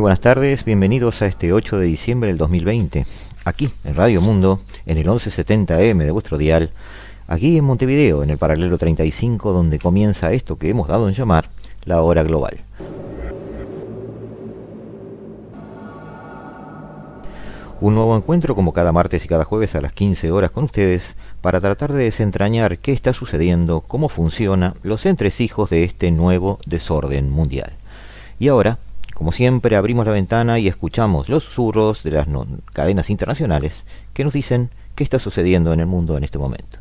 Muy buenas tardes, bienvenidos a este 8 de diciembre del 2020, aquí en Radio Mundo, en el 1170M de vuestro dial, aquí en Montevideo, en el paralelo 35, donde comienza esto que hemos dado en llamar la hora global. Un nuevo encuentro como cada martes y cada jueves a las 15 horas con ustedes para tratar de desentrañar qué está sucediendo, cómo funciona los entresijos de este nuevo desorden mundial. Y ahora, como siempre, abrimos la ventana y escuchamos los susurros de las cadenas internacionales que nos dicen qué está sucediendo en el mundo en este momento.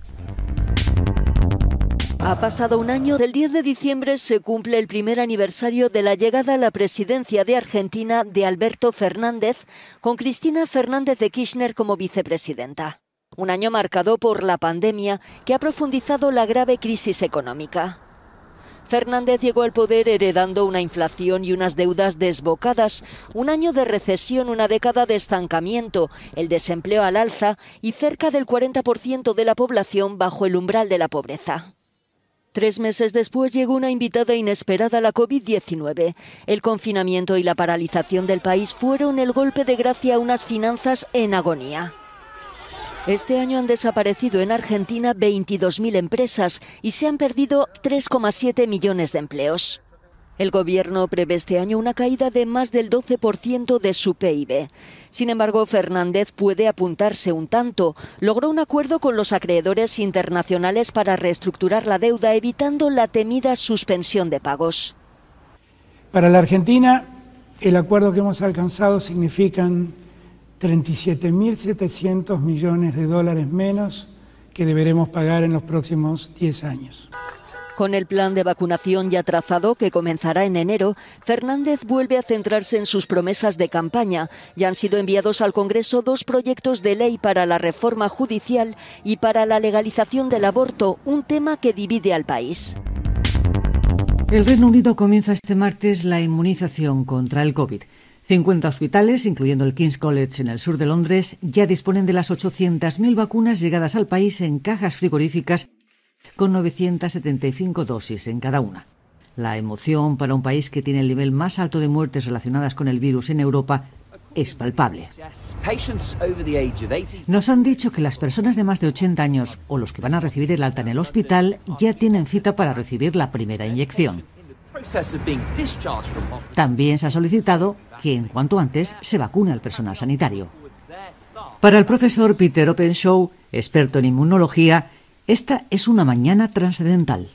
Ha pasado un año. Del 10 de diciembre se cumple el primer aniversario de la llegada a la presidencia de Argentina de Alberto Fernández, con Cristina Fernández de Kirchner como vicepresidenta. Un año marcado por la pandemia que ha profundizado la grave crisis económica. Fernández llegó al poder heredando una inflación y unas deudas desbocadas, un año de recesión, una década de estancamiento, el desempleo al alza y cerca del 40% de la población bajo el umbral de la pobreza. Tres meses después llegó una invitada inesperada, la COVID-19. El confinamiento y la paralización del país fueron el golpe de gracia a unas finanzas en agonía. Este año han desaparecido en Argentina 22.000 empresas y se han perdido 3,7 millones de empleos. El gobierno prevé este año una caída de más del 12% de su PIB. Sin embargo, Fernández puede apuntarse un tanto. Logró un acuerdo con los acreedores internacionales para reestructurar la deuda, evitando la temida suspensión de pagos. Para la Argentina, el acuerdo que hemos alcanzado significan 37.700 millones de dólares menos que deberemos pagar en los próximos 10 años. Con el plan de vacunación ya trazado, que comenzará en enero, Fernández vuelve a centrarse en sus promesas de campaña. Ya han sido enviados al Congreso dos proyectos de ley para la reforma judicial y para la legalización del aborto, un tema que divide al país. El Reino Unido comienza este martes la inmunización contra el COVID. 50 hospitales, incluyendo el King's College en el sur de Londres, ya disponen de las 800.000 vacunas llegadas al país en cajas frigoríficas con 975 dosis en cada una. La emoción para un país que tiene el nivel más alto de muertes relacionadas con el virus en Europa es palpable. Nos han dicho que las personas de más de 80 años o los que van a recibir el alta en el hospital ya tienen cita para recibir la primera inyección. También se ha solicitado que en cuanto antes se vacune al personal sanitario. Para el profesor Peter Openshaw, experto en inmunología, esta es una mañana trascendental.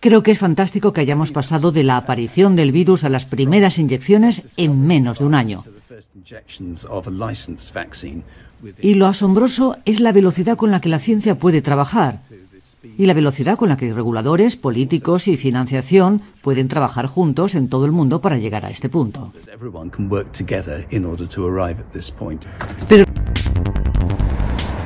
Creo que es fantástico que hayamos pasado de la aparición del virus a las primeras inyecciones en menos de un año. Y lo asombroso es la velocidad con la que la ciencia puede trabajar y la velocidad con la que reguladores, políticos y financiación pueden trabajar juntos en todo el mundo para llegar a este punto. Pero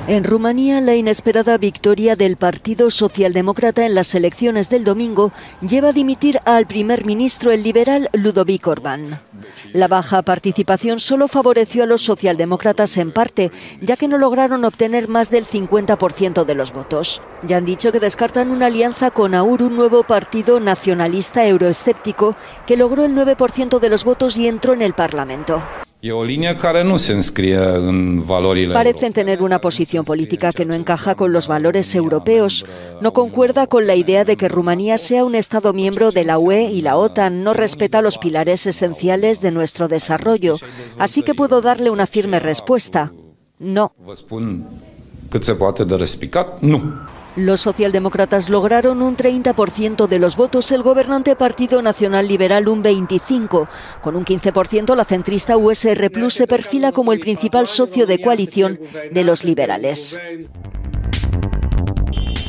en Rumanía, la inesperada victoria del Partido Socialdemócrata en las elecciones del domingo lleva a dimitir al primer ministro el liberal Ludovic Orbán. La baja participación solo favoreció a los socialdemócratas en parte, ya que no lograron obtener más del 50% de los votos. Ya han dicho que descartan una alianza con AUR, un nuevo partido nacionalista euroescéptico que logró el 9% de los votos y entró en el Parlamento. Parecen tener una posición política que no encaja con los valores europeos. No concuerda con la idea de que Rumanía sea un Estado miembro de la UE y la OTAN. No respeta los pilares esenciales de nuestro desarrollo. Así que puedo darle una firme respuesta. No. Los socialdemócratas lograron un 30% de los votos, el gobernante Partido Nacional Liberal un 25%. Con un 15% la centrista USR Plus se perfila como el principal socio de coalición de los liberales.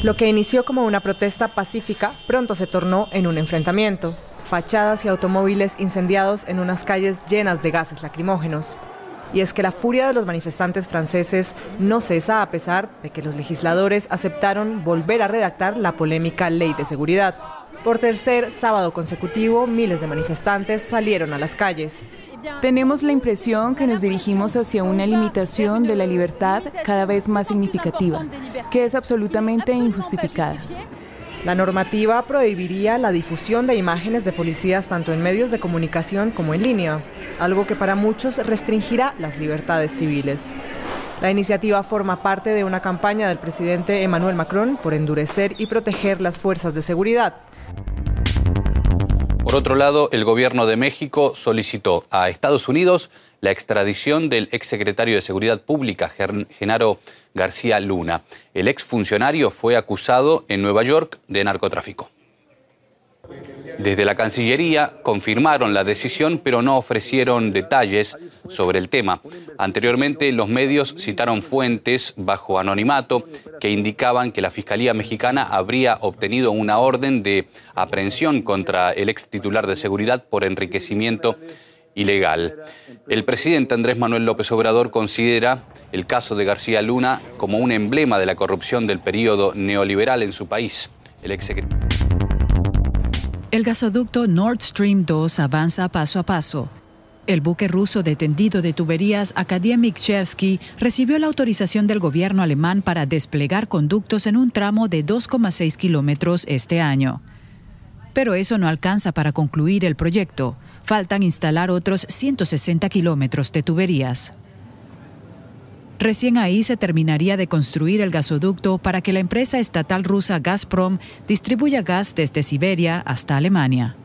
Lo que inició como una protesta pacífica pronto se tornó en un enfrentamiento. fachadas y automóviles incendiados en unas calles llenas de gases lacrimógenos. Y es que la furia de los manifestantes franceses no cesa a pesar de que los legisladores aceptaron volver a redactar la polémica ley de seguridad. Por tercer sábado consecutivo, miles de manifestantes salieron a las calles. Tenemos la impresión que nos dirigimos hacia una limitación de la libertad cada vez más significativa, que es absolutamente injustificada. La normativa prohibiría la difusión de imágenes de policías tanto en medios de comunicación como en línea, algo que para muchos restringirá las libertades civiles. La iniciativa forma parte de una campaña del presidente Emmanuel Macron por endurecer y proteger las fuerzas de seguridad. Por otro lado, el gobierno de México solicitó a Estados Unidos la extradición del exsecretario de Seguridad Pública, Genaro García Luna. El exfuncionario fue acusado en Nueva York de narcotráfico. Desde la Cancillería confirmaron la decisión, pero no ofrecieron detalles sobre el tema. Anteriormente, los medios citaron fuentes bajo anonimato que indicaban que la Fiscalía mexicana habría obtenido una orden de aprehensión contra el ex titular de seguridad por enriquecimiento ilegal. El presidente Andrés Manuel López Obrador considera el caso de García Luna como un emblema de la corrupción del periodo neoliberal en su país. El el gasoducto Nord Stream 2 avanza paso a paso. El buque ruso de tendido de tuberías Akademik Chersky recibió la autorización del gobierno alemán para desplegar conductos en un tramo de 2,6 kilómetros este año. Pero eso no alcanza para concluir el proyecto. Faltan instalar otros 160 kilómetros de tuberías. Recién ahí se terminaría de construir el gasoducto para que la empresa estatal rusa Gazprom distribuya gas desde Siberia hasta Alemania.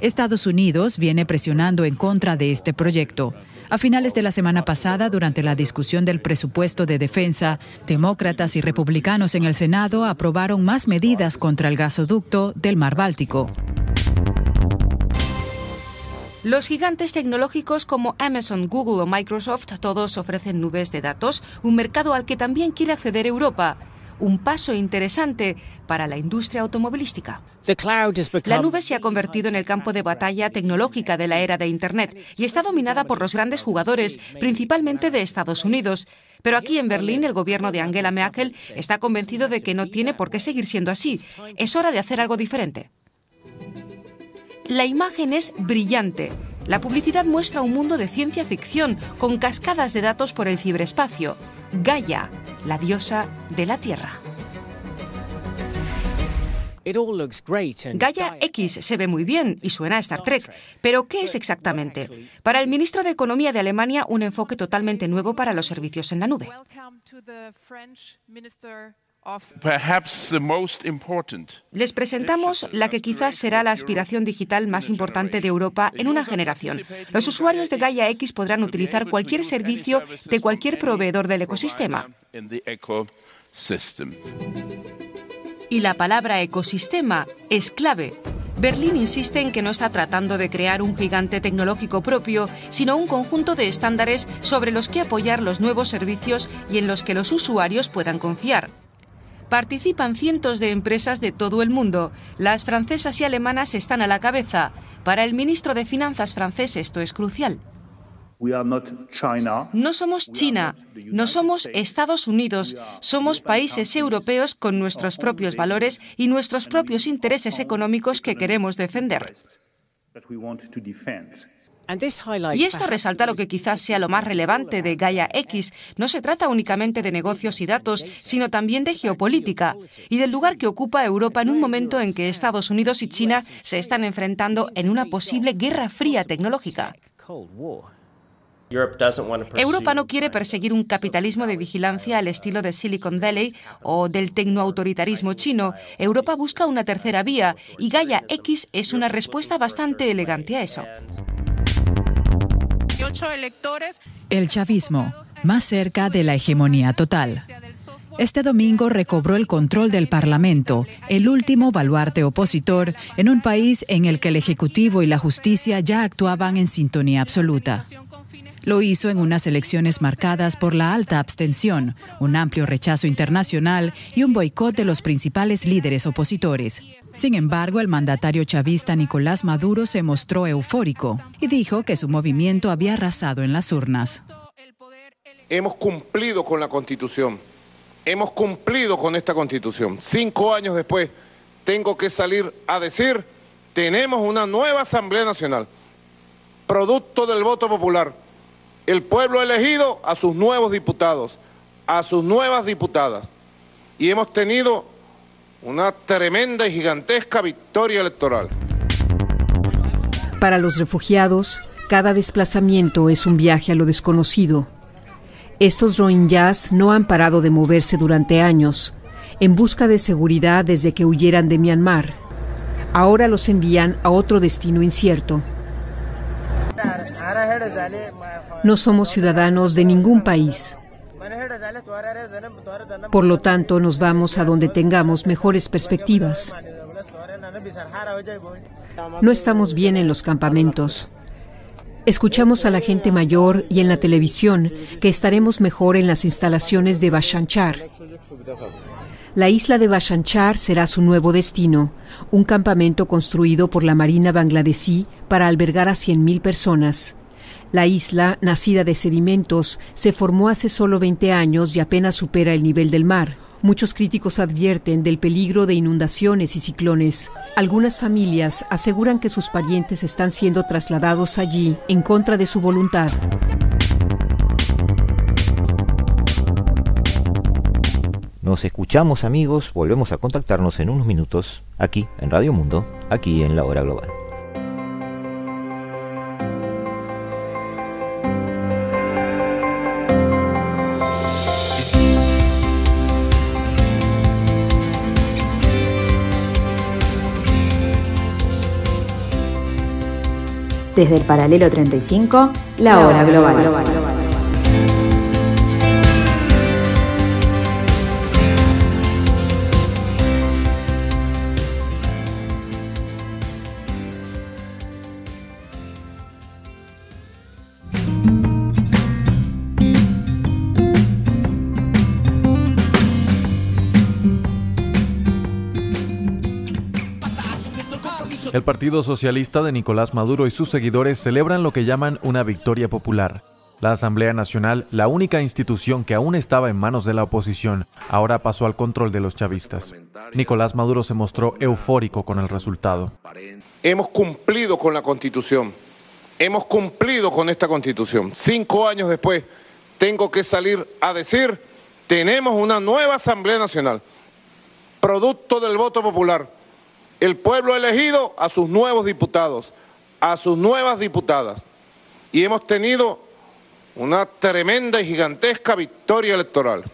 Estados Unidos viene presionando en contra de este proyecto. A finales de la semana pasada, durante la discusión del presupuesto de defensa, demócratas y republicanos en el Senado aprobaron más medidas contra el gasoducto del Mar Báltico. Los gigantes tecnológicos como Amazon, Google o Microsoft todos ofrecen nubes de datos, un mercado al que también quiere acceder Europa. Un paso interesante para la industria automovilística. La nube se ha convertido en el campo de batalla tecnológica de la era de Internet y está dominada por los grandes jugadores, principalmente de Estados Unidos. Pero aquí en Berlín el gobierno de Angela Merkel está convencido de que no tiene por qué seguir siendo así. Es hora de hacer algo diferente. La imagen es brillante. La publicidad muestra un mundo de ciencia ficción con cascadas de datos por el ciberespacio. Gaia, la diosa de la Tierra. Gaia X se ve muy bien y suena a Star Trek, pero ¿qué es exactamente? Para el ministro de Economía de Alemania, un enfoque totalmente nuevo para los servicios en la nube. Les presentamos la que quizás será la aspiración digital más importante de Europa en una generación. Los usuarios de Gaia X podrán utilizar cualquier servicio de cualquier proveedor del ecosistema. Y la palabra ecosistema es clave. Berlín insiste en que no está tratando de crear un gigante tecnológico propio, sino un conjunto de estándares sobre los que apoyar los nuevos servicios y en los que los usuarios puedan confiar participan cientos de empresas de todo el mundo. Las francesas y alemanas están a la cabeza. Para el ministro de Finanzas francés esto es crucial. No somos China, no somos Estados Unidos, somos países europeos con nuestros propios valores y nuestros propios intereses económicos que queremos defender. Y esto resalta lo que quizás sea lo más relevante de Gaia X. No se trata únicamente de negocios y datos, sino también de geopolítica y del lugar que ocupa Europa en un momento en que Estados Unidos y China se están enfrentando en una posible guerra fría tecnológica. Europa no quiere perseguir un capitalismo de vigilancia al estilo de Silicon Valley o del tecnoautoritarismo chino. Europa busca una tercera vía y Gaia X es una respuesta bastante elegante a eso electores. El chavismo, más cerca de la hegemonía total. Este domingo recobró el control del Parlamento, el último baluarte opositor en un país en el que el Ejecutivo y la justicia ya actuaban en sintonía absoluta. Lo hizo en unas elecciones marcadas por la alta abstención, un amplio rechazo internacional y un boicot de los principales líderes opositores. Sin embargo, el mandatario chavista Nicolás Maduro se mostró eufórico y dijo que su movimiento había arrasado en las urnas. Hemos cumplido con la Constitución, hemos cumplido con esta Constitución. Cinco años después, tengo que salir a decir, tenemos una nueva Asamblea Nacional, producto del voto popular el pueblo ha elegido a sus nuevos diputados, a sus nuevas diputadas. Y hemos tenido una tremenda y gigantesca victoria electoral. Para los refugiados, cada desplazamiento es un viaje a lo desconocido. Estos rohingyas no han parado de moverse durante años, en busca de seguridad desde que huyeran de Myanmar. Ahora los envían a otro destino incierto. No somos ciudadanos de ningún país. Por lo tanto, nos vamos a donde tengamos mejores perspectivas. No estamos bien en los campamentos. Escuchamos a la gente mayor y en la televisión que estaremos mejor en las instalaciones de Bashanchar. La isla de Bashanchar será su nuevo destino, un campamento construido por la Marina bangladesí para albergar a 100.000 personas. La isla, nacida de sedimentos, se formó hace solo 20 años y apenas supera el nivel del mar. Muchos críticos advierten del peligro de inundaciones y ciclones. Algunas familias aseguran que sus parientes están siendo trasladados allí en contra de su voluntad. Nos escuchamos amigos, volvemos a contactarnos en unos minutos aquí en Radio Mundo, aquí en la hora global. Desde el paralelo 35, la hora global. El Partido Socialista de Nicolás Maduro y sus seguidores celebran lo que llaman una victoria popular. La Asamblea Nacional, la única institución que aún estaba en manos de la oposición, ahora pasó al control de los chavistas. Nicolás Maduro se mostró eufórico con el resultado. Hemos cumplido con la Constitución, hemos cumplido con esta Constitución. Cinco años después, tengo que salir a decir, tenemos una nueva Asamblea Nacional, producto del voto popular el pueblo ha elegido a sus nuevos diputados, a sus nuevas diputadas. Y hemos tenido una tremenda y gigantesca victoria electoral.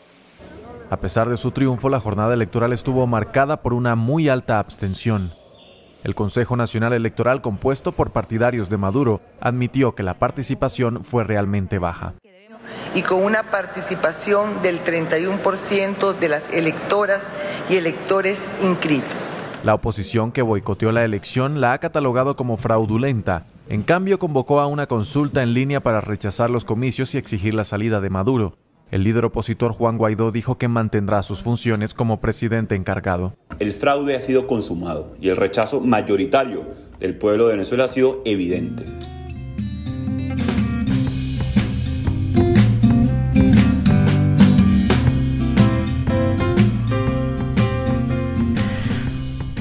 A pesar de su triunfo, la jornada electoral estuvo marcada por una muy alta abstención. El Consejo Nacional Electoral, compuesto por partidarios de Maduro, admitió que la participación fue realmente baja. Y con una participación del 31% de las electoras y electores inscritos. La oposición que boicoteó la elección la ha catalogado como fraudulenta. En cambio, convocó a una consulta en línea para rechazar los comicios y exigir la salida de Maduro. El líder opositor Juan Guaidó dijo que mantendrá sus funciones como presidente encargado. El fraude ha sido consumado y el rechazo mayoritario del pueblo de Venezuela ha sido evidente.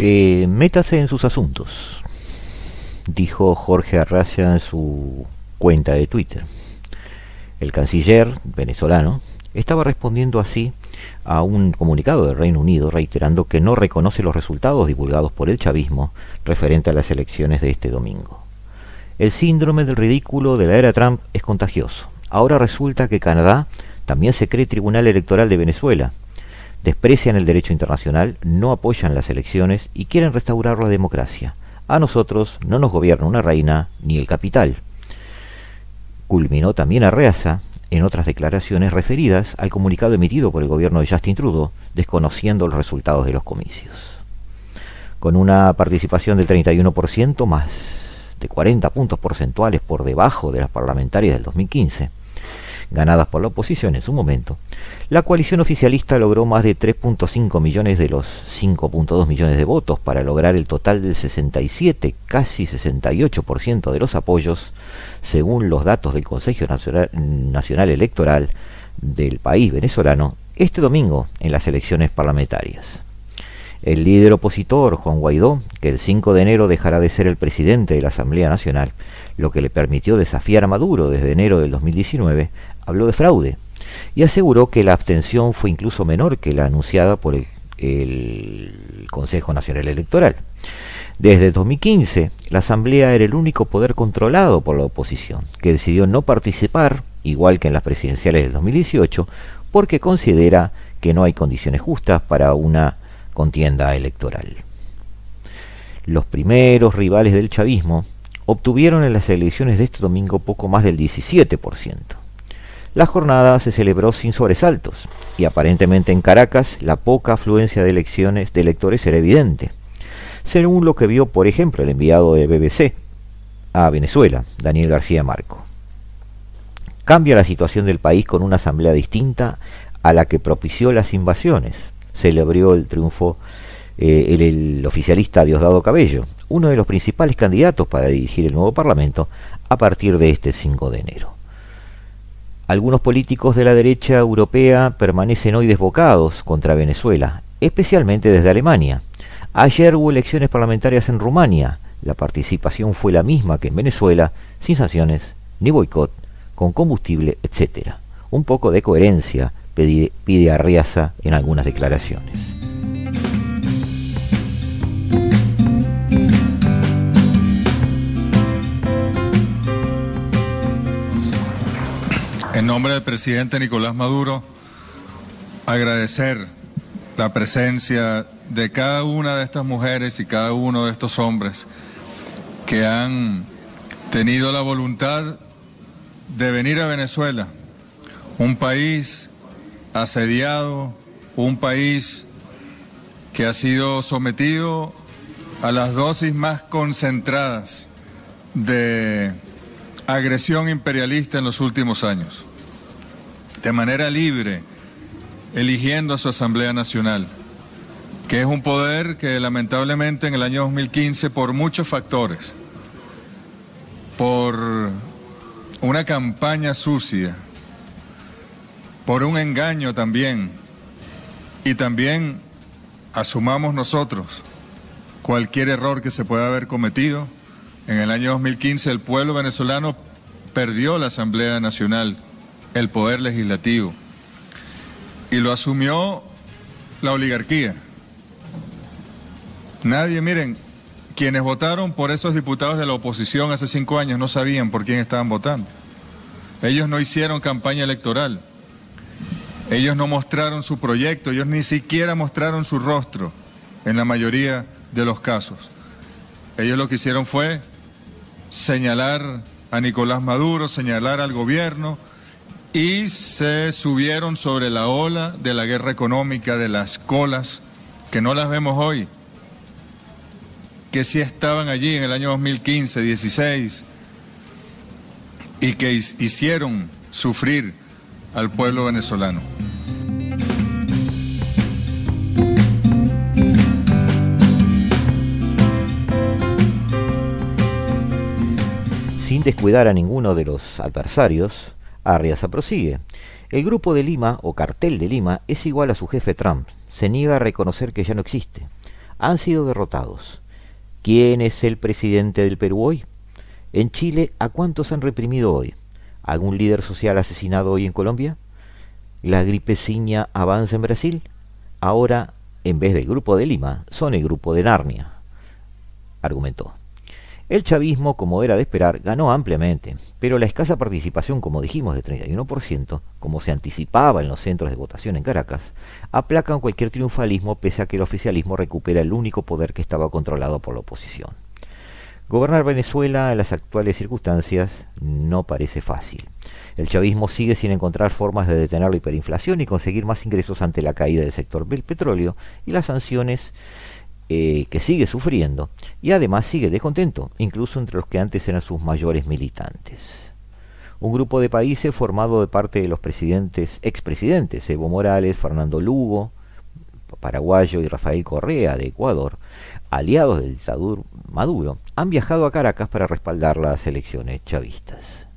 Eh, métase en sus asuntos, dijo Jorge Arracia en su cuenta de Twitter. El canciller venezolano estaba respondiendo así a un comunicado del Reino Unido reiterando que no reconoce los resultados divulgados por el chavismo referente a las elecciones de este domingo. El síndrome del ridículo de la era Trump es contagioso. Ahora resulta que Canadá también se cree Tribunal Electoral de Venezuela desprecian el derecho internacional, no apoyan las elecciones y quieren restaurar la democracia. A nosotros no nos gobierna una reina ni el capital. Culminó también Arreaza en otras declaraciones referidas al comunicado emitido por el gobierno de Justin Trudeau, desconociendo los resultados de los comicios. Con una participación del 31% más de 40 puntos porcentuales por debajo de las parlamentarias del 2015, ganadas por la oposición en su momento, la coalición oficialista logró más de 3.5 millones de los 5.2 millones de votos para lograr el total del 67, casi 68% de los apoyos, según los datos del Consejo Nacional, Electoral del país venezolano, este domingo en las elecciones parlamentarias. El líder opositor, Juan Guaidó, que el 5 de enero dejará de ser el presidente de la Asamblea Nacional, lo que le permitió desafiar a Maduro desde enero del 2019, habló de fraude y aseguró que la abstención fue incluso menor que la anunciada por el, Consejo Nacional Electoral. Desde 2015, la Asamblea era el único poder controlado por la oposición, que decidió no participar, igual que en las presidenciales del 2018, porque considera que no hay condiciones justas para una contienda electoral. Los primeros rivales del chavismo obtuvieron en las elecciones de este domingo poco más del 17%. La jornada se celebró sin sobresaltos y aparentemente en Caracas la poca afluencia de elecciones de electores era evidente, según lo que vio por ejemplo el enviado de BBC a Venezuela, Daniel García Marco. Cambia la situación del país con una asamblea distinta a la que propició las invasiones. Celebró el triunfo eh, el, el, oficialista Diosdado Cabello, uno de los principales candidatos para dirigir el nuevo Parlamento a partir de este 5 de enero. Algunos políticos de la derecha europea permanecen hoy desbocados contra Venezuela, especialmente desde Alemania. Ayer hubo elecciones parlamentarias en Rumania. La participación fue la misma que en Venezuela, sin sanciones ni boicot, con combustible, etc. Un poco de coherencia pide, pide en algunas declaraciones. En nombre del presidente Nicolás Maduro, agradecer la presencia de cada una de estas mujeres y cada uno de estos hombres que han tenido la voluntad de venir a Venezuela, un país asediado, un país que ha sido sometido a las dosis más concentradas de agresión imperialista en los últimos años, de manera libre, eligiendo a su Asamblea Nacional, que es un poder que lamentablemente en el año 2015, por muchos factores, por una campaña sucia, por un engaño también, y también asumamos nosotros cualquier error que se pueda haber cometido, en el año 2015 el pueblo venezolano perdió la Asamblea Nacional, el poder legislativo, y lo asumió la oligarquía. Nadie, miren, quienes votaron por esos diputados de la oposición hace cinco años no sabían por quién estaban votando. Ellos no hicieron campaña electoral. Ellos no mostraron su proyecto, ellos ni siquiera mostraron su rostro en la mayoría de los casos. Ellos lo que hicieron fue señalar a Nicolás Maduro, señalar al gobierno y se subieron sobre la ola de la guerra económica, de las colas, que no las vemos hoy, que sí estaban allí en el año 2015, 16, y que hicieron sufrir al pueblo venezolano. Sin descuidar a ninguno de los adversarios, Arriaza prosigue. El grupo de Lima, o cartel de Lima, es igual a su jefe Trump. Se niega a reconocer que ya no existe. Han sido derrotados. ¿Quién es el presidente del Perú hoy? En Chile, ¿a cuántos han reprimido hoy? ¿Algún líder social asesinado hoy en Colombia? ¿La gripeciña avanza en Brasil? Ahora, en vez del grupo de Lima, son el grupo de Narnia, argumentó. El chavismo, como era de esperar, ganó ampliamente, pero la escasa participación, como dijimos, de 31%, como se anticipaba en los centros de votación en Caracas, aplacan cualquier triunfalismo pese a que el oficialismo recupera el único poder que estaba controlado por la oposición. Gobernar Venezuela en las actuales circunstancias no parece fácil. El chavismo sigue sin encontrar formas de detener la hiperinflación y conseguir más ingresos ante la caída del sector del petróleo y las sanciones eh, que sigue sufriendo y además sigue descontento, incluso entre los que antes eran sus mayores militantes. Un grupo de países formado de parte de los presidentes, expresidentes Evo Morales, Fernando Lugo, paraguayo, y Rafael Correa de Ecuador, aliados del dictador Maduro, han viajado a Caracas para respaldar las elecciones chavistas.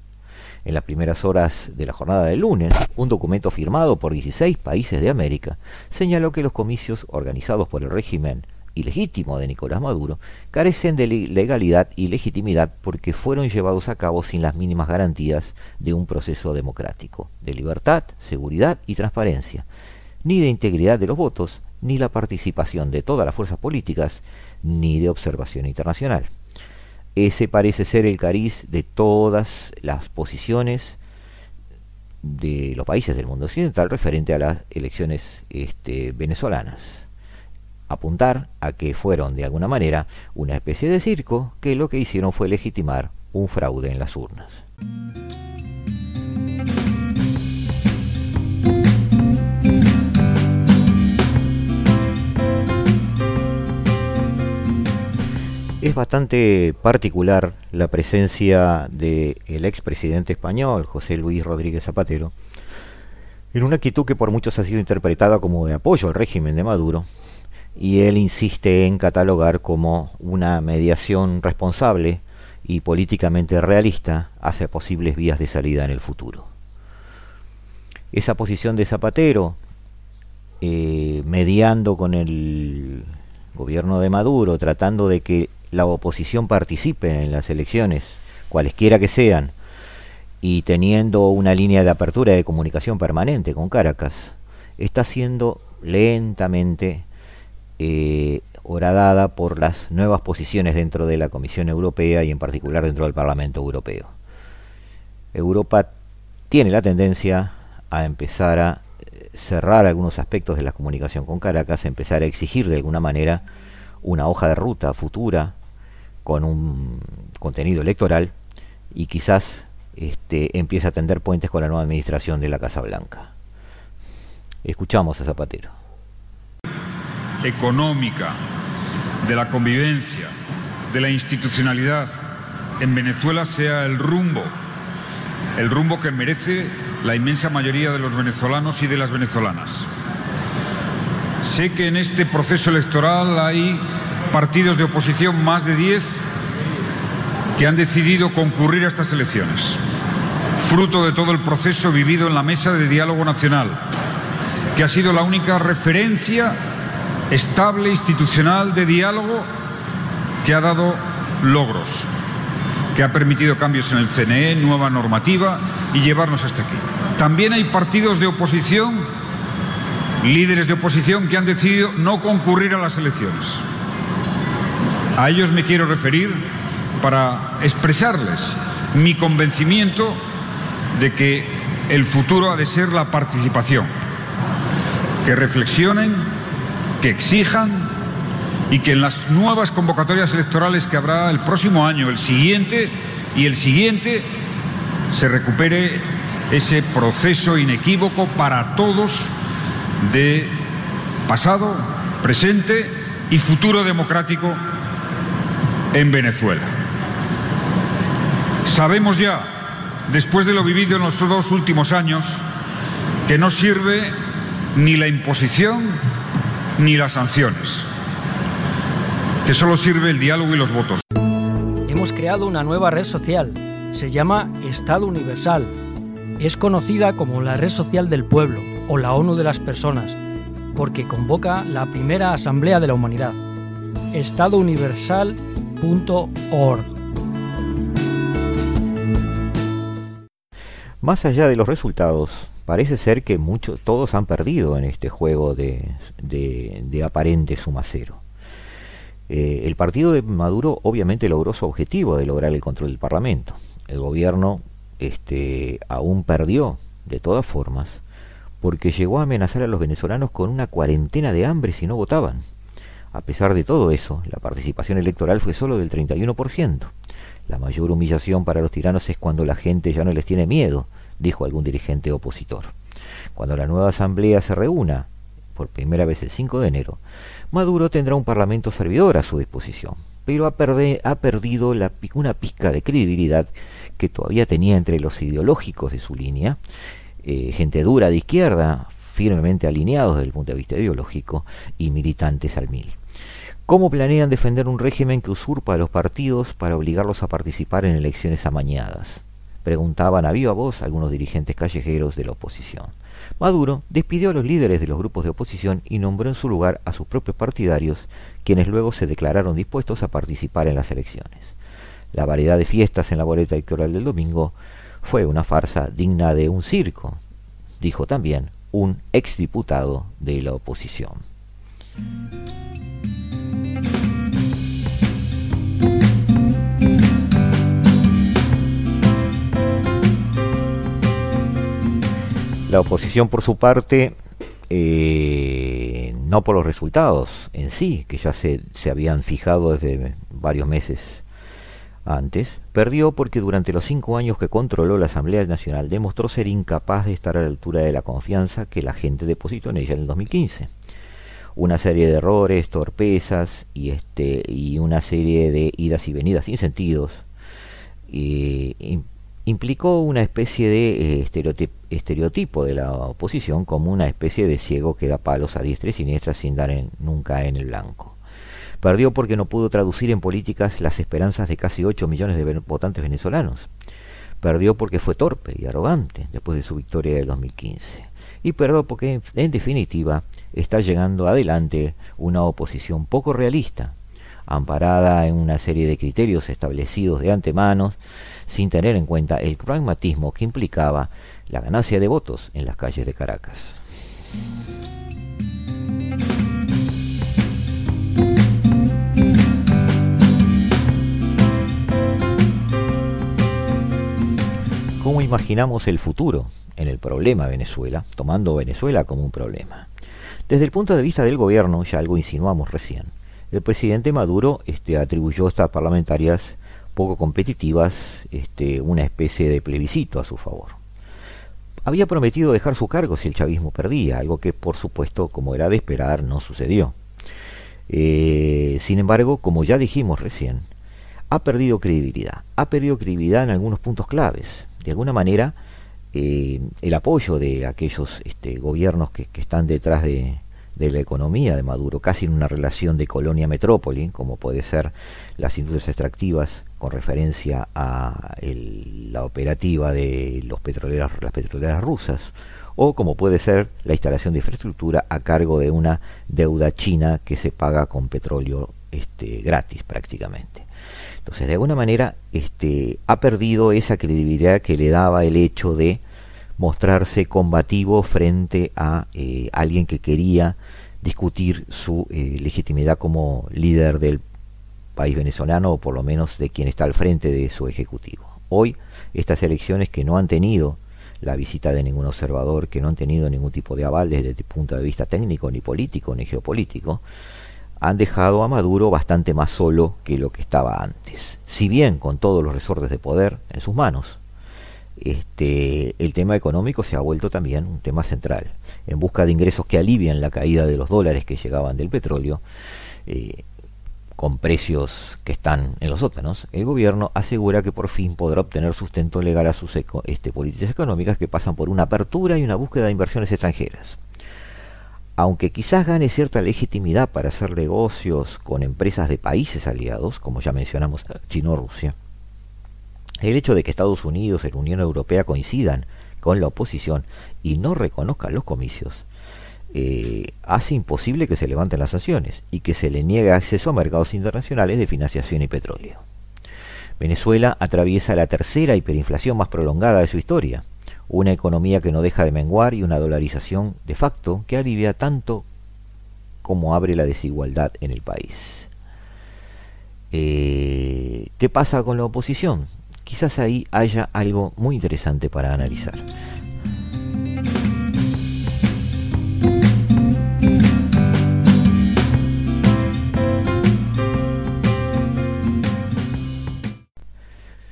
En las primeras horas de la jornada del lunes, un documento firmado por 16 países de América señaló que los comicios organizados por el régimen ilegítimo de Nicolás Maduro carecen de legalidad y legitimidad porque fueron llevados a cabo sin las mínimas garantías de un proceso democrático, de libertad, seguridad y transparencia, ni de integridad de los votos, ni la participación de todas las fuerzas políticas, ni de observación internacional. Ese parece ser el cariz de todas las posiciones de los países del mundo occidental referente a las elecciones este, venezolanas. Apuntar a que fueron de alguna manera una especie de circo que lo que hicieron fue legitimar un fraude en las urnas. Es bastante particular la presencia del expresidente español, José Luis Rodríguez Zapatero, en una actitud que por muchos ha sido interpretada como de apoyo al régimen de Maduro, y él insiste en catalogar como una mediación responsable y políticamente realista hacia posibles vías de salida en el futuro. Esa posición de Zapatero, eh, mediando con el gobierno de Maduro, tratando de que la oposición participe en las elecciones, cualesquiera que sean, y teniendo una línea de apertura de comunicación permanente con Caracas, está siendo lentamente eh, horadada por las nuevas posiciones dentro de la Comisión Europea y en particular dentro del Parlamento Europeo. Europa tiene la tendencia a empezar a cerrar algunos aspectos de la comunicación con Caracas, empezar a exigir de alguna manera una hoja de ruta futura con un contenido electoral y quizás este, empiece a tender puentes con la nueva administración de la Casa Blanca. Escuchamos a Zapatero. Económica, de la convivencia, de la institucionalidad en Venezuela sea el rumbo, el rumbo que merece la inmensa mayoría de los venezolanos y de las venezolanas. Sé que en este proceso electoral hay partidos de oposición, más de 10, que han decidido concurrir a estas elecciones, fruto de todo el proceso vivido en la Mesa de Diálogo Nacional, que ha sido la única referencia estable institucional de diálogo que ha dado logros, que ha permitido cambios en el CNE, nueva normativa y llevarnos hasta aquí. También hay partidos de oposición, líderes de oposición que han decidido no concurrir a las elecciones. A ellos me quiero referir para expresarles mi convencimiento de que el futuro ha de ser la participación. Que reflexionen, que exijan y que en las nuevas convocatorias electorales que habrá el próximo año, el siguiente y el siguiente, se recupere ese proceso inequívoco para todos de pasado, presente y futuro democrático en Venezuela. Sabemos ya, después de lo vivido en los dos últimos años, que no sirve ni la imposición ni las sanciones, que solo sirve el diálogo y los votos. Hemos creado una nueva red social, se llama Estado Universal. Es conocida como la red social del pueblo o la ONU de las personas, porque convoca la primera Asamblea de la Humanidad. Estado Universal más allá de los resultados, parece ser que muchos, todos han perdido en este juego de, de, aparente suma cero. Eh, el partido de Maduro obviamente logró su objetivo de lograr el control del Parlamento. El gobierno este, aún perdió, de todas formas, porque llegó a amenazar a los venezolanos con una cuarentena de hambre si no votaban. A pesar de todo eso, la participación electoral fue solo del 31%. La mayor humillación para los tiranos es cuando la gente ya no les tiene miedo, dijo algún dirigente opositor. Cuando la nueva asamblea se reúna por primera vez el 5 de enero, Maduro tendrá un parlamento servidor a su disposición, pero ha, perdido una pizca de credibilidad que todavía tenía entre los ideológicos de su línea, eh, gente dura de izquierda, firmemente alineados desde el punto de vista ideológico, y militantes al mil. ¿Cómo planean defender un régimen que usurpa a los partidos para obligarlos a participar en elecciones amañadas? Preguntaban a viva voz algunos dirigentes callejeros de la oposición. Maduro despidió a los líderes de los grupos de oposición y nombró en su lugar a sus propios partidarios, quienes luego se declararon dispuestos a participar en las elecciones. La variedad de fiestas en la boleta electoral del domingo fue una farsa digna de un circo, dijo también un exdiputado de la oposición. La oposición, por su parte, eh, no por los resultados en sí, que ya se, se habían fijado desde varios meses antes, perdió porque durante los cinco años que controló la Asamblea Nacional demostró ser incapaz de estar a la altura de la confianza que la gente depositó en ella en el 2015. Una serie de errores, torpezas y, este, y una serie de idas y venidas sin sentidos implicó una especie de eh, estereotipo de la oposición como una especie de ciego que da palos a diestra y siniestra sin dar nunca en el blanco. Perdió porque no pudo traducir en políticas las esperanzas de casi 8 millones de votantes venezolanos. Perdió porque fue torpe y arrogante después de su victoria del 2015. Y perdió porque, en definitiva, está llegando adelante una oposición poco realista, amparada en una serie de criterios establecidos de antemano, sin tener en cuenta el pragmatismo que implicaba la ganancia de votos en las calles de Caracas. cómo imaginamos el futuro en el problema Venezuela, tomando Venezuela como un problema. Desde el punto de vista del gobierno, ya algo insinuamos recién, el presidente Maduro este, atribuyó estas parlamentarias poco competitivas este, una especie de plebiscito a su favor. Había prometido dejar su cargo si el chavismo perdía, algo que por supuesto, como era de esperar, no sucedió. Eh, sin embargo, como ya dijimos recién, ha perdido credibilidad. Ha perdido credibilidad en algunos puntos claves de alguna manera eh, el apoyo de aquellos este, gobiernos que, están detrás de, la economía de Maduro, casi en una relación de colonia-metrópoli, como puede ser las industrias extractivas con referencia a la operativa de los petroleras, las petroleras rusas, o como puede ser la instalación de infraestructura a cargo de una deuda china que se paga con petróleo este, gratis prácticamente. Entonces, de alguna manera, este, ha perdido esa credibilidad que le daba el hecho de mostrarse combativo frente a eh, alguien que quería discutir su eh, legitimidad como líder del país venezolano o por lo menos de quien está al frente de su ejecutivo. Hoy estas elecciones que no han tenido la visita de ningún observador, que no han tenido ningún tipo de aval desde el punto de vista técnico, ni político, ni geopolítico, han dejado a Maduro bastante más solo que lo que estaba antes. Si bien con todos los resortes de poder en sus manos, este, el tema económico se ha vuelto también un tema central. En busca de ingresos que alivian la caída de los dólares que llegaban del petróleo, eh, con precios que están en los sótanos, el gobierno asegura que por fin podrá obtener sustento legal a sus este, políticas económicas que pasan por una apertura y una búsqueda de inversiones extranjeras aunque quizás gane cierta legitimidad para hacer negocios con empresas de países aliados, como ya mencionamos China o Rusia, el hecho de que Estados Unidos y la Unión Europea coincidan con la oposición y no reconozcan los comicios, eh, hace imposible que se levanten las sanciones y que se le niegue acceso a mercados internacionales de financiación y petróleo. Venezuela atraviesa la tercera hiperinflación más prolongada de su historia, una economía que no deja de menguar y una dolarización de facto que alivia tanto como abre la desigualdad en el país. Eh, ¿Qué pasa con la oposición? Quizás ahí haya algo muy interesante para analizar.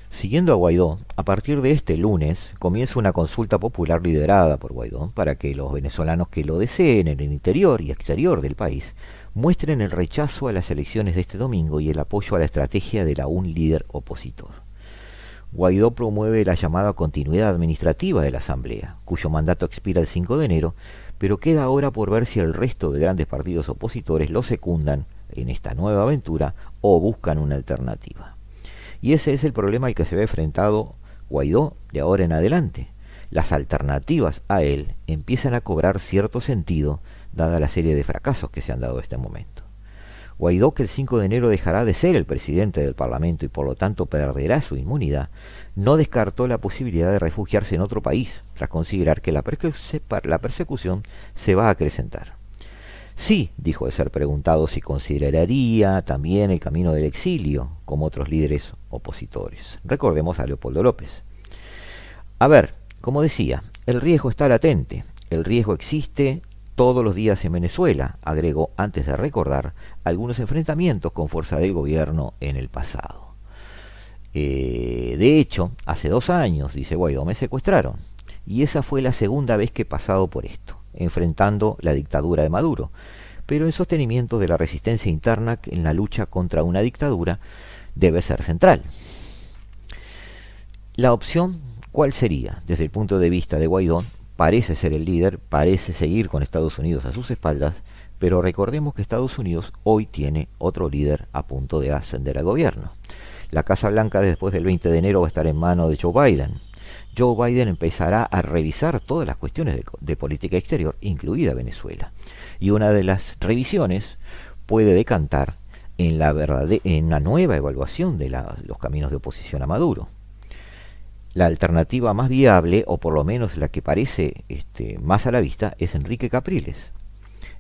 Siguiendo a Guaidó, a partir de este lunes comienza una consulta popular liderada por Guaidó para que los venezolanos que lo deseen en el interior y exterior del país muestren el rechazo a las elecciones de este domingo y el apoyo a la estrategia de la un líder opositor. Guaidó promueve la llamada continuidad administrativa de la Asamblea, cuyo mandato expira el 5 de enero, pero queda ahora por ver si el resto de grandes partidos opositores lo secundan en esta nueva aventura o buscan una alternativa. Y ese es el problema al que se ve enfrentado Guaidó de ahora en adelante. Las alternativas a él empiezan a cobrar cierto sentido dada la serie de fracasos que se han dado en este momento. Guaidó, que el 5 de enero dejará de ser el presidente del Parlamento y por lo tanto perderá su inmunidad, no descartó la posibilidad de refugiarse en otro país, tras considerar que la, persecución se va a acrecentar. Sí, dijo de ser preguntado si consideraría también el camino del exilio, como otros líderes opositores. Recordemos a Leopoldo López. A ver, como decía, el riesgo está latente, el riesgo existe todos los días en Venezuela, agregó antes de recordar algunos enfrentamientos con fuerza del gobierno en el pasado. Eh, de hecho, hace dos años, dice Guaidó, me secuestraron, y esa fue la segunda vez que he pasado por esto enfrentando la dictadura de Maduro, pero en sostenimiento de la resistencia interna en la lucha contra una dictadura debe ser central. La opción, ¿cuál sería? Desde el punto de vista de Guaidó, parece ser el líder, parece seguir con Estados Unidos a sus espaldas, pero recordemos que Estados Unidos hoy tiene otro líder a punto de ascender al gobierno. La Casa Blanca después del 20 de enero va a estar en manos de Joe Biden. Joe Biden empezará a revisar todas las cuestiones de, política exterior, incluida Venezuela. Y una de las revisiones puede decantar en la en una nueva evaluación de los caminos de oposición a Maduro. La alternativa más viable, o por lo menos la que parece este, más a la vista, es Enrique Capriles.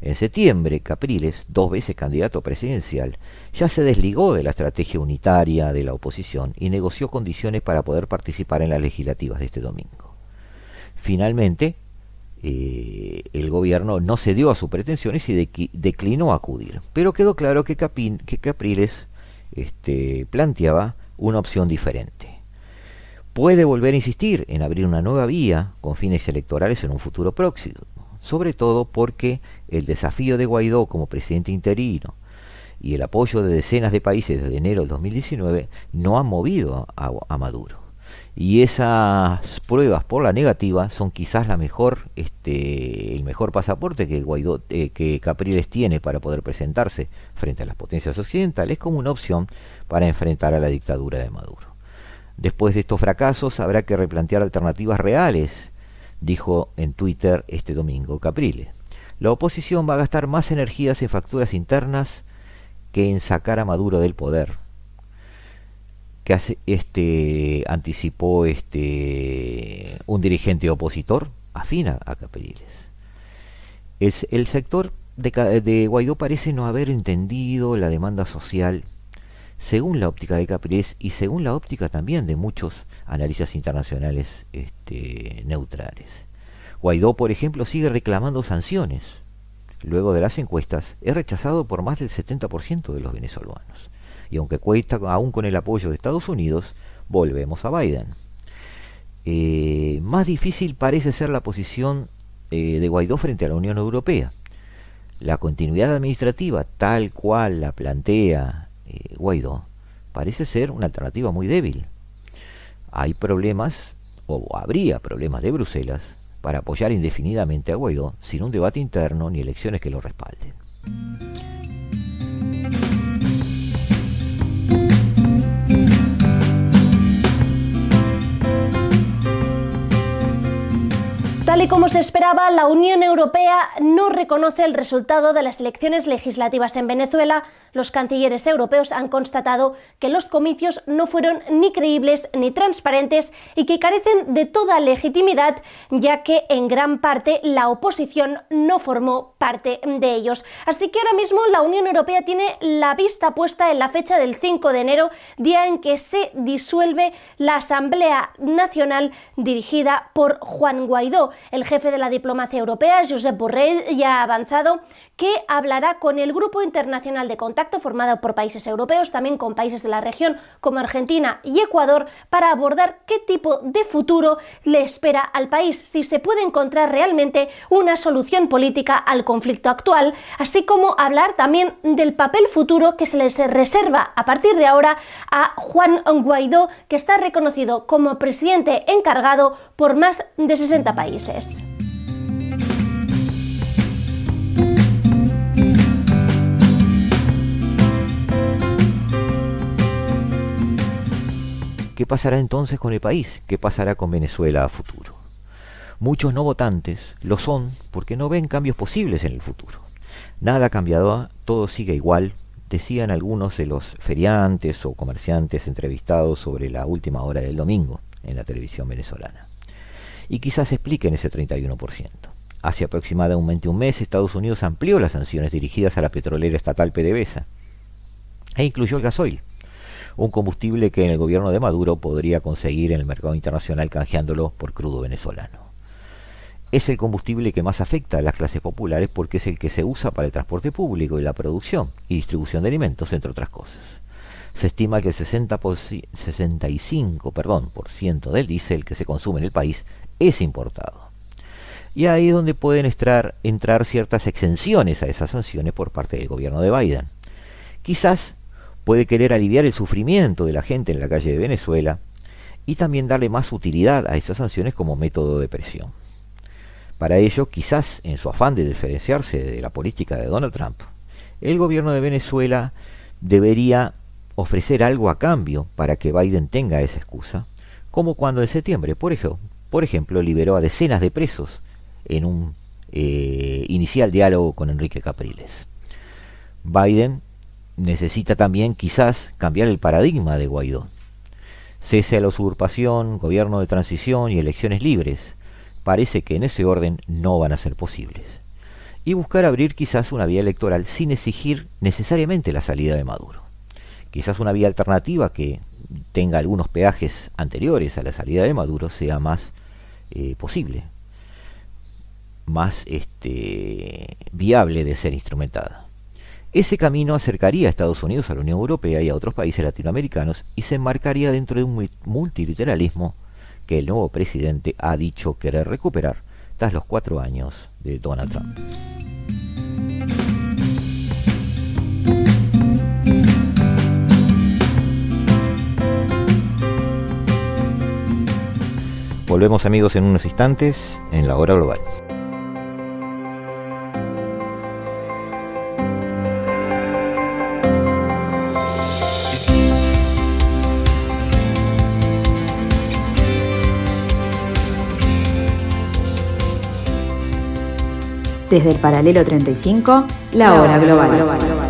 En septiembre, Capriles, dos veces candidato presidencial, ya se desligó de la estrategia unitaria de la oposición y negoció condiciones para poder participar en las legislativas de este domingo. Finalmente, eh, el gobierno no cedió a sus pretensiones y declinó acudir, pero quedó claro que, Capriles este, planteaba una opción diferente. Puede volver a insistir en abrir una nueva vía con fines electorales en un futuro próximo, sobre todo porque el desafío de Guaidó como presidente interino y el apoyo de decenas de países desde enero del 2019 no han movido a, Maduro. Y esas pruebas por la negativa son quizás la mejor, este, el mejor pasaporte que Guaidó, eh, que Capriles tiene para poder presentarse frente a las potencias occidentales como una opción para enfrentar a la dictadura de Maduro. Después de estos fracasos habrá que replantear alternativas reales dijo en Twitter este domingo Capriles. La oposición va a gastar más energías en facturas internas que en sacar a Maduro del poder. Que hace, este anticipó este un dirigente opositor afina a Capriles. El, sector de Guaidó parece no haber entendido la demanda social según la óptica de Capriles y según la óptica también de muchos analistas internacionales este, neutrales. Guaidó, por ejemplo, sigue reclamando sanciones. Luego de las encuestas, es rechazado por más del 70% de los venezolanos. Y aunque cuesta aún con el apoyo de Estados Unidos, volvemos a Biden. Eh, más difícil parece ser la posición eh, de Guaidó frente a la Unión Europea. La continuidad administrativa, tal cual la plantea Guaidó, parece ser una alternativa muy débil hay problemas, o habría problemas de Bruselas, para apoyar indefinidamente a Guaidó sin un debate interno ni elecciones que lo respalden. Tal y como se esperaba, la Unión Europea no reconoce el resultado de las elecciones legislativas en Venezuela los cancilleres europeos han constatado que los comicios no fueron ni creíbles ni transparentes y que carecen de toda legitimidad, ya que en gran parte la oposición no formó parte de ellos. Así que ahora mismo la Unión Europea tiene la vista puesta en la fecha del 5 de enero, día en que se disuelve la Asamblea Nacional dirigida por Juan Guaidó. El jefe de la diplomacia europea, Josep Borrell, ya ha avanzado que hablará con el Grupo Internacional de Contacto formado por países europeos, también con países de la región como Argentina y Ecuador, para abordar qué tipo de futuro le espera al país, si se puede encontrar realmente una solución política al conflicto actual, así como hablar también del papel futuro que se les reserva a partir de ahora a Juan Guaidó, que está reconocido como presidente encargado por más de 60 países. ¿Qué pasará entonces con el país? ¿Qué pasará con Venezuela a futuro? Muchos no votantes lo son porque no ven cambios posibles en el futuro. Nada cambiado, todo sigue igual, decían algunos de los feriantes o comerciantes entrevistados sobre la última hora del domingo en la televisión venezolana. Y quizás expliquen ese 31%. Hace aproximadamente un mes Estados Unidos amplió las sanciones dirigidas a la petrolera estatal PDVSA e incluyó el gasoil un combustible que en el gobierno de Maduro podría conseguir en el mercado internacional canjeándolo por crudo venezolano. Es el combustible que más afecta a las clases populares porque es el que se usa para el transporte público y la producción y distribución de alimentos, entre otras cosas. Se estima que el 60 65 perdón, por ciento del diésel que se consume en el país es importado. Y ahí es donde pueden entrar, ciertas exenciones a esas sanciones por parte del gobierno de Biden. Quizás puede querer aliviar el sufrimiento de la gente en la calle de Venezuela y también darle más utilidad a esas sanciones como método de presión. Para ello, quizás en su afán de diferenciarse de la política de Donald Trump, el gobierno de Venezuela debería ofrecer algo a cambio para que Biden tenga esa excusa, como cuando en septiembre, por ejemplo, por ejemplo liberó a decenas de presos en un eh, inicial diálogo con Enrique Capriles. Biden necesita también quizás cambiar el paradigma de Guaidó. Cese a la usurpación, gobierno de transición y elecciones libres. Parece que en ese orden no van a ser posibles. Y buscar abrir quizás una vía electoral sin exigir necesariamente la salida de Maduro. Quizás una vía alternativa que tenga algunos peajes anteriores a la salida de Maduro sea más eh, posible, más este, viable de ser instrumentada. Ese camino acercaría a Estados Unidos a la Unión Europea y a otros países latinoamericanos y se enmarcaría dentro de un multilateralismo que el nuevo presidente ha dicho querer recuperar tras los cuatro años de Donald Trump. Volvemos amigos en unos instantes en la hora global. Desde el paralelo 35, la hora global.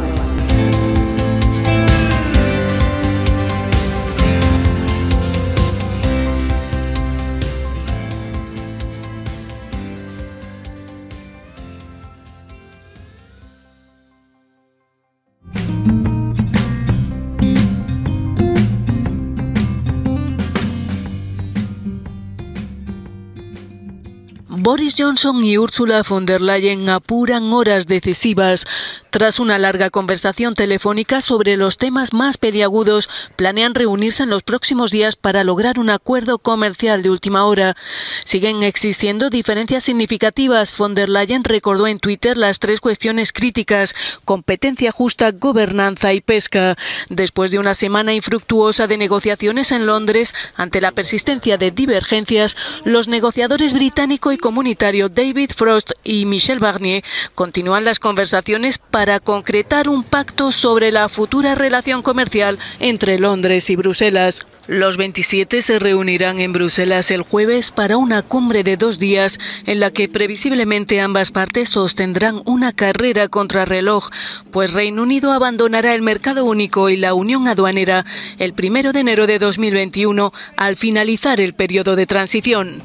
Boris Johnson y Ursula von der Leyen apuran horas decisivas. Tras una larga conversación telefónica sobre los temas más peliagudos, planean reunirse en los próximos días para lograr un acuerdo comercial de última hora. Siguen existiendo diferencias significativas. Von der Leyen recordó en Twitter las tres cuestiones críticas, competencia justa, gobernanza y pesca. Después de una semana infructuosa de negociaciones en Londres, ante la persistencia de divergencias, los negociadores británico y comunitario David Frost y Michel Barnier continúan las conversaciones para concretar un pacto sobre la futura relación comercial entre Londres y Bruselas. Los 27 se reunirán en Bruselas el jueves para una cumbre de dos días en la que previsiblemente ambas partes sostendrán una carrera contra reloj, pues Reino Unido abandonará el mercado único y la unión aduanera el primero de enero de 2021 al finalizar el periodo de transición.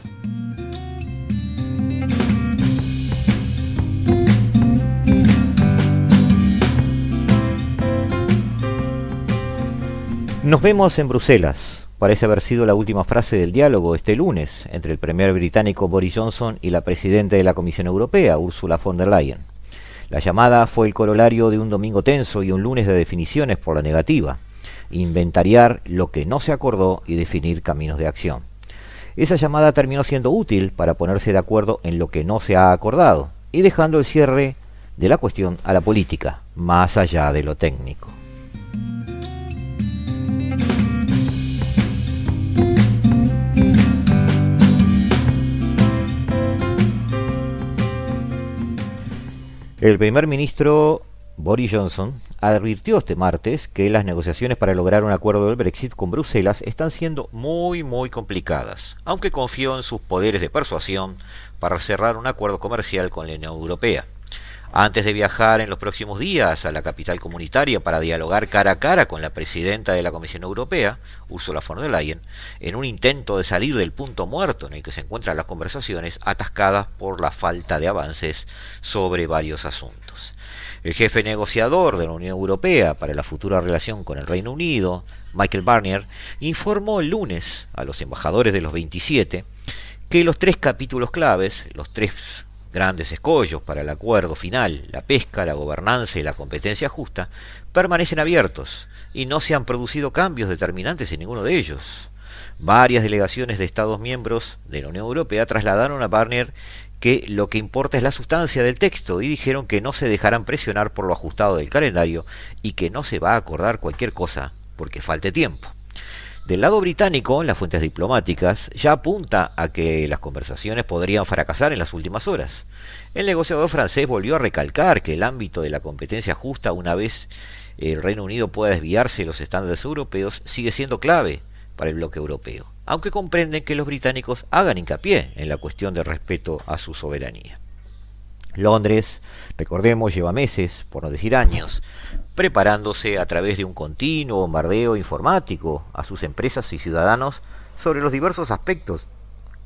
Nos vemos en Bruselas, parece haber sido la última frase del diálogo este lunes entre el primer británico Boris Johnson y la presidenta de la Comisión Europea, Ursula von der Leyen. La llamada fue el corolario de un domingo tenso y un lunes de definiciones por la negativa, inventariar lo que no se acordó y definir caminos de acción. Esa llamada terminó siendo útil para ponerse de acuerdo en lo que no se ha acordado y dejando el cierre de la cuestión a la política, más allá de lo técnico. El primer ministro Boris Johnson advirtió este martes que las negociaciones para lograr un acuerdo del Brexit con Bruselas están siendo muy muy complicadas, aunque confió en sus poderes de persuasión para cerrar un acuerdo comercial con la Unión Europea. Antes de viajar en los próximos días a la capital comunitaria para dialogar cara a cara con la presidenta de la Comisión Europea, Ursula von der Leyen, en un intento de salir del punto muerto en el que se encuentran las conversaciones atascadas por la falta de avances sobre varios asuntos. El jefe negociador de la Unión Europea para la futura relación con el Reino Unido, Michael Barnier, informó el lunes a los embajadores de los 27 que los tres capítulos claves, los tres grandes escollos para el acuerdo final, la pesca, la gobernanza y la competencia justa, permanecen abiertos y no se han producido cambios determinantes en ninguno de ellos. Varias delegaciones de Estados miembros de la Unión Europea trasladaron a Barnier que lo que importa es la sustancia del texto y dijeron que no se dejarán presionar por lo ajustado del calendario y que no se va a acordar cualquier cosa porque falte tiempo. Del lado británico, las fuentes diplomáticas ya apunta a que las conversaciones podrían fracasar en las últimas horas. El negociador francés volvió a recalcar que el ámbito de la competencia justa, una vez el Reino Unido pueda desviarse de los estándares europeos, sigue siendo clave para el bloque europeo, aunque comprenden que los británicos hagan hincapié en la cuestión de respeto a su soberanía. Londres, recordemos, lleva meses, por no decir años, preparándose a través de un continuo bombardeo informático a sus empresas y ciudadanos sobre los diversos aspectos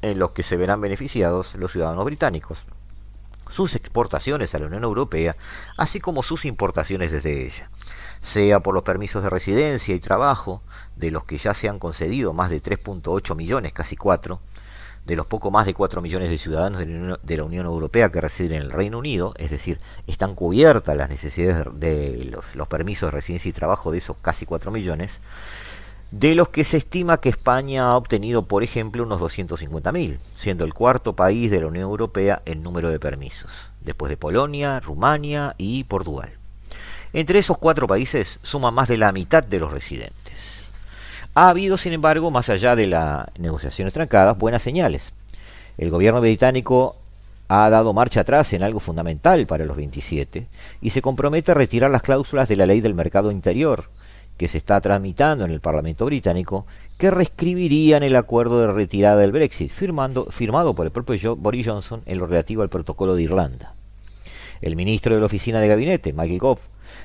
en los que se verán beneficiados los ciudadanos británicos, sus exportaciones a la Unión Europea, así como sus importaciones desde ella, sea por los permisos de residencia y trabajo, de los que ya se han concedido más de 3.8 millones, casi 4, de los poco más de 4 millones de ciudadanos de la Unión Europea que residen en el Reino Unido, es decir, están cubiertas las necesidades de los, permisos de residencia y trabajo de esos casi 4 millones, de los que se estima que España ha obtenido, por ejemplo, unos 250.000, siendo el cuarto país de la Unión Europea en número de permisos, después de Polonia, Rumania y Portugal. Entre esos cuatro países suma más de la mitad de los residentes. Ha habido, sin embargo, más allá de las negociaciones trancadas, buenas señales. El gobierno británico ha dado marcha atrás en algo fundamental para los 27 y se compromete a retirar las cláusulas de la ley del mercado interior que se está tramitando en el Parlamento británico que reescribirían el acuerdo de retirada del Brexit firmando, firmado por el propio Boris Johnson en lo relativo al protocolo de Irlanda. El ministro de la Oficina de Gabinete, Michael Gove,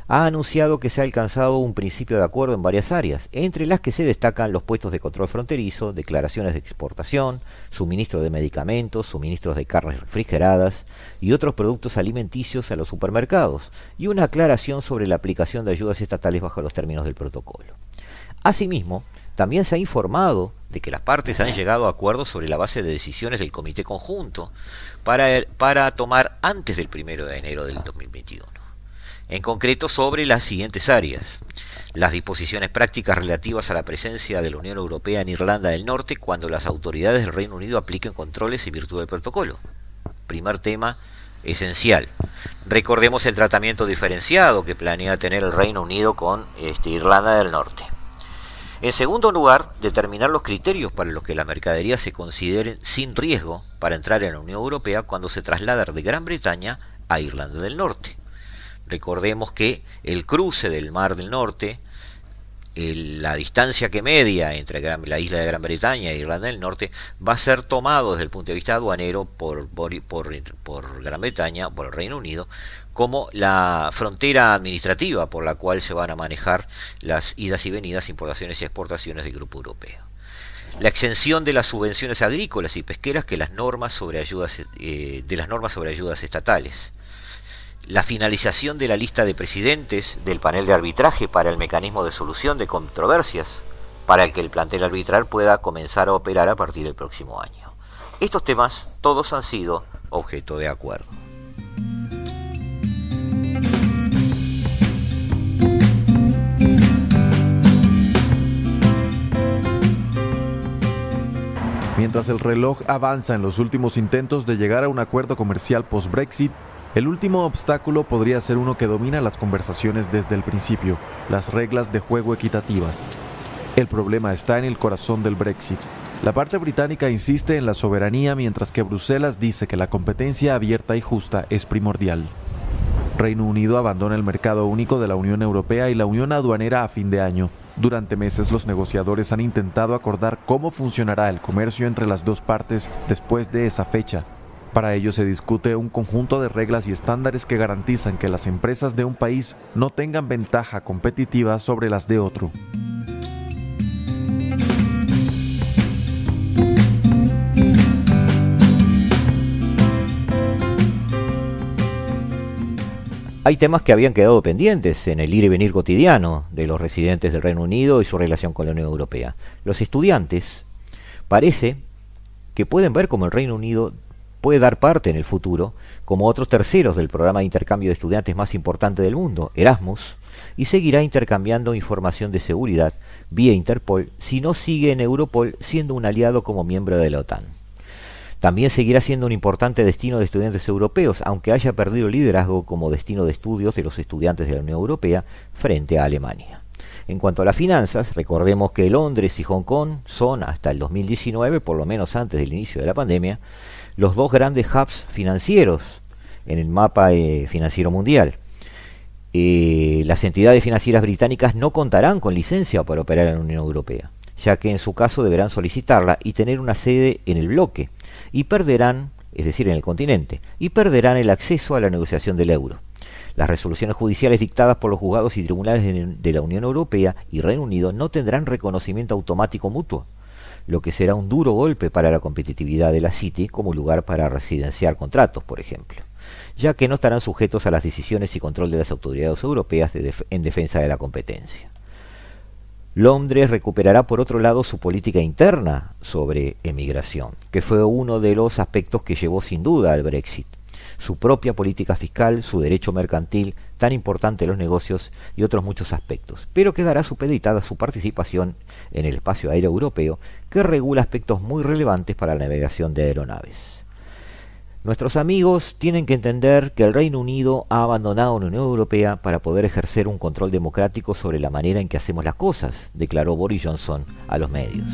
ha anunciado que se ha alcanzado un principio de acuerdo en varias áreas, entre las que se destacan los puestos de control fronterizo, declaraciones de exportación, suministro de medicamentos, suministros de carnes refrigeradas y otros productos alimenticios a los supermercados, y una aclaración sobre la aplicación de ayudas estatales bajo los términos del protocolo. Asimismo, también se ha informado de que las partes han llegado a acuerdos sobre la base de decisiones del Comité Conjunto para, para tomar antes del 1 de enero del 2021 en concreto sobre las siguientes áreas. Las disposiciones prácticas relativas a la presencia de la Unión Europea en Irlanda del Norte cuando las autoridades del Reino Unido apliquen controles en virtud del protocolo. Primer tema esencial. Recordemos el tratamiento diferenciado que planea tener el Reino Unido con este, Irlanda del Norte. En segundo lugar, determinar los criterios para los que la mercadería se consideren sin riesgo para entrar en la Unión Europea cuando se traslada de Gran Bretaña a Irlanda del Norte. Recordemos que el cruce del Mar del Norte, la distancia que media entre la isla de Gran Bretaña e Irlanda del Norte va a ser tomado desde el punto de vista aduanero por, por, por Gran Bretaña, por el Reino Unido, como la frontera administrativa por la cual se van a manejar las idas y venidas, importaciones y exportaciones del Grupo Europeo. La exención de las subvenciones agrícolas y pesqueras que las normas sobre ayudas eh, de las normas sobre ayudas estatales la finalización de la lista de presidentes del panel de arbitraje para el mecanismo de solución de controversias para que el plantel arbitral pueda comenzar a operar a partir del próximo año. Estos temas todos han sido objeto de acuerdo. Mientras el reloj avanza en los últimos intentos de llegar a un acuerdo comercial post-Brexit, el último obstáculo podría ser uno que domina las conversaciones desde el principio, las reglas de juego equitativas. El problema está en el corazón del Brexit. La parte británica insiste en la soberanía mientras que Bruselas dice que la competencia abierta y justa es primordial. Reino Unido abandona el mercado único de la Unión Europea y la Unión Aduanera a fin de año, durante meses los negociadores han intentado acordar cómo funcionará el comercio entre las dos partes después de esa fecha. Para ello se discute un conjunto de reglas y estándares que garantizan que las empresas de un país no tengan ventaja competitiva sobre las de otro. Hay temas que habían quedado pendientes en el ir y venir cotidiano de los residentes del Reino Unido y su relación con la Unión Europea. Los estudiantes parece que pueden ver cómo el Reino Unido puede dar parte en el futuro, como otros terceros del programa de intercambio de estudiantes más importante del mundo, Erasmus, y seguirá intercambiando información de seguridad vía Interpol si no sigue en Europol siendo un aliado como miembro de la OTAN. También seguirá siendo un importante destino de estudiantes europeos, aunque haya perdido liderazgo como destino de estudios de los estudiantes de la Unión Europea frente a Alemania. En cuanto a las finanzas, recordemos que Londres y Hong Kong son, hasta el 2019, por lo menos antes del inicio de la pandemia, los dos grandes hubs financieros en el mapa eh, financiero mundial. Eh, las entidades financieras británicas no contarán con licencia para operar en la Unión Europea, ya que en su caso deberán solicitarla y tener una sede en el bloque, y perderán, es decir, en el continente, y perderán el acceso a la negociación del euro. Las resoluciones judiciales dictadas por los juzgados y tribunales de la Unión Europea y Reino Unido no tendrán reconocimiento automático mutuo, lo que será un duro golpe para la competitividad de la City como lugar para residenciar contratos, por ejemplo, ya que no estarán sujetos a las decisiones y control de las autoridades europeas en defensa de la competencia. Londres recuperará por otro lado su política interna sobre emigración, que fue uno de los aspectos que llevó sin duda al Brexit. Su propia política fiscal, su derecho mercantil, tan importante los negocios y otros muchos aspectos, pero quedará supeditada su participación en el espacio aéreo europeo, que regula aspectos muy relevantes para la navegación de aeronaves. Nuestros amigos tienen que entender que el Reino Unido ha abandonado la Unión Europea para poder ejercer un control democrático sobre la manera en que hacemos las cosas, declaró Boris Johnson a los medios.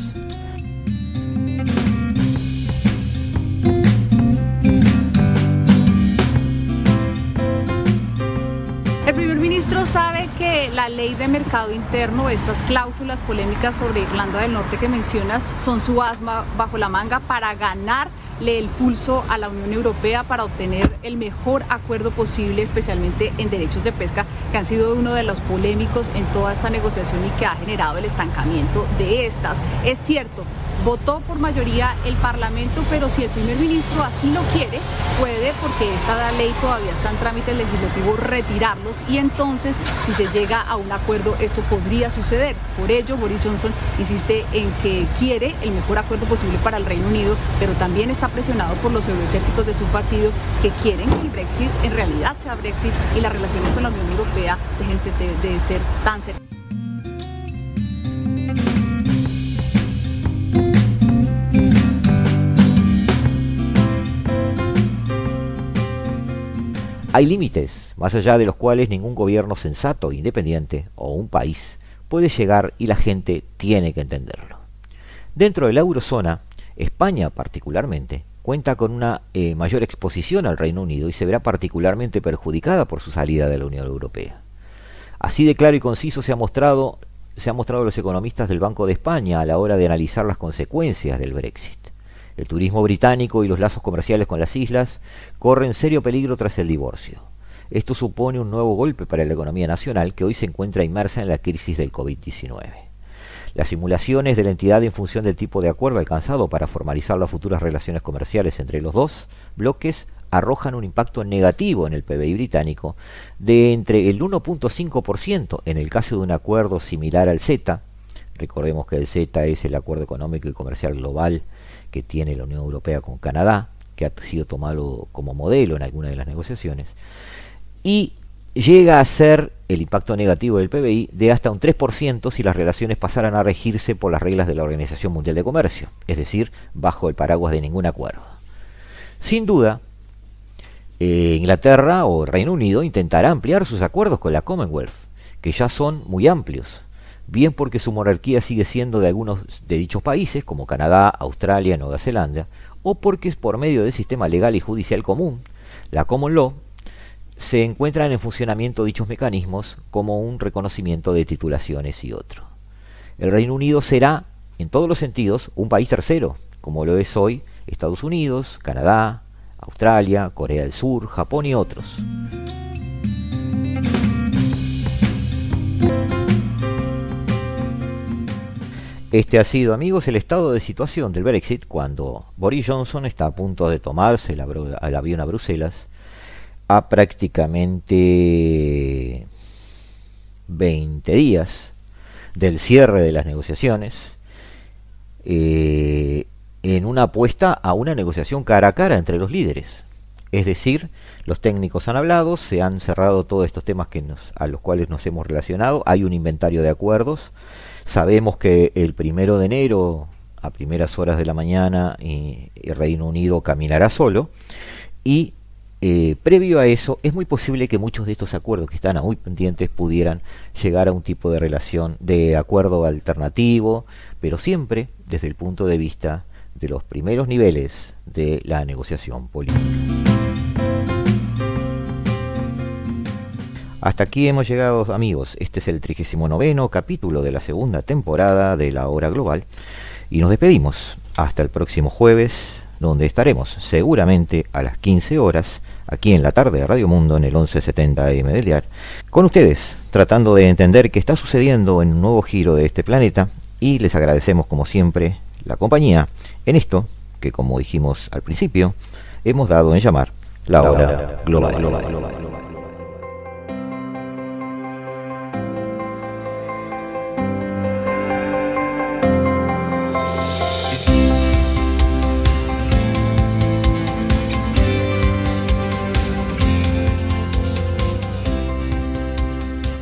El primer ministro sabe que la ley de mercado interno, estas cláusulas polémicas sobre Irlanda del Norte que mencionas, son su asma bajo la manga para ganar le el pulso a la Unión Europea para obtener el mejor acuerdo posible, especialmente en derechos de pesca, que han sido uno de los polémicos en toda esta negociación y que ha generado el estancamiento de estas. Es cierto, votó por mayoría el Parlamento, pero si el primer ministro así lo quiere, puede, porque esta ley todavía está en trámite legislativo, retirarlos y entonces, si se llega a un acuerdo, esto podría suceder. Por ello, Boris Johnson insiste en que quiere el mejor acuerdo posible para el Reino Unido, pero también está presionado por los eurocépticos de su partido que quieren que el Brexit en realidad sea Brexit y las relaciones con la Unión Europea dejen de, ser tan cercanas. Hay límites, más allá de los cuales ningún gobierno sensato, independiente o un país puede llegar y la gente tiene que entenderlo. Dentro de la eurozona, España particularmente cuenta con una eh, mayor exposición al Reino Unido y se verá particularmente perjudicada por su salida de la Unión Europea. Así de claro y conciso se ha mostrado se han mostrado los economistas del Banco de España a la hora de analizar las consecuencias del Brexit. El turismo británico y los lazos comerciales con las islas corren serio peligro tras el divorcio. Esto supone un nuevo golpe para la economía nacional que hoy se encuentra inmersa en la crisis del COVID-19. Las simulaciones de la entidad en función del tipo de acuerdo alcanzado para formalizar las futuras relaciones comerciales entre los dos bloques arrojan un impacto negativo en el PBI británico de entre el 1.5% en el caso de un acuerdo similar al Z, Recordemos que el Z es el acuerdo económico y comercial global que tiene la Unión Europea con Canadá, que ha sido tomado como modelo en alguna de las negociaciones. Y llega a ser el impacto negativo del PBI de hasta un 3% si las relaciones pasaran a regirse por las reglas de la Organización Mundial de Comercio, es decir, bajo el paraguas de ningún acuerdo. Sin duda, eh, Inglaterra o Reino Unido intentará ampliar sus acuerdos con la Commonwealth, que ya son muy amplios, bien porque su monarquía sigue siendo de algunos de dichos países, como Canadá, Australia, Nueva Zelanda, o porque por medio del sistema legal y judicial común, la Common Law, se encuentran en funcionamiento dichos mecanismos como un reconocimiento de titulaciones y otro. El Reino Unido será, en todos los sentidos, un país tercero, como lo es hoy Estados Unidos, Canadá, Australia, Corea del Sur, Japón y otros. Este ha sido, amigos, el estado de situación del Brexit cuando Boris Johnson está a punto de tomarse el, avión a Bruselas a prácticamente 20 días del cierre de las negociaciones eh, en una apuesta a una negociación cara a cara entre los líderes. Es decir, los técnicos han hablado, se han cerrado todos estos temas a los cuales nos hemos relacionado, hay un inventario de acuerdos, sabemos que el primero de enero, a primeras horas de la mañana, el Reino Unido caminará solo. Y eh, previo a eso, es muy posible que muchos de estos acuerdos que están muy pendientes pudieran llegar a un tipo de relación de acuerdo alternativo, pero siempre desde el punto de vista de los primeros niveles de la negociación política. Hasta aquí hemos llegado amigos, este es el 39 capítulo de la segunda temporada de la hora global. Y nos despedimos. Hasta el próximo jueves donde estaremos seguramente a las 15 horas aquí en la tarde de Radio Mundo en el 1170 AM del diario, con ustedes tratando de entender qué está sucediendo en un nuevo giro de este planeta. Y les agradecemos como siempre la compañía en esto que, como dijimos al principio, hemos dado en llamar la hora global.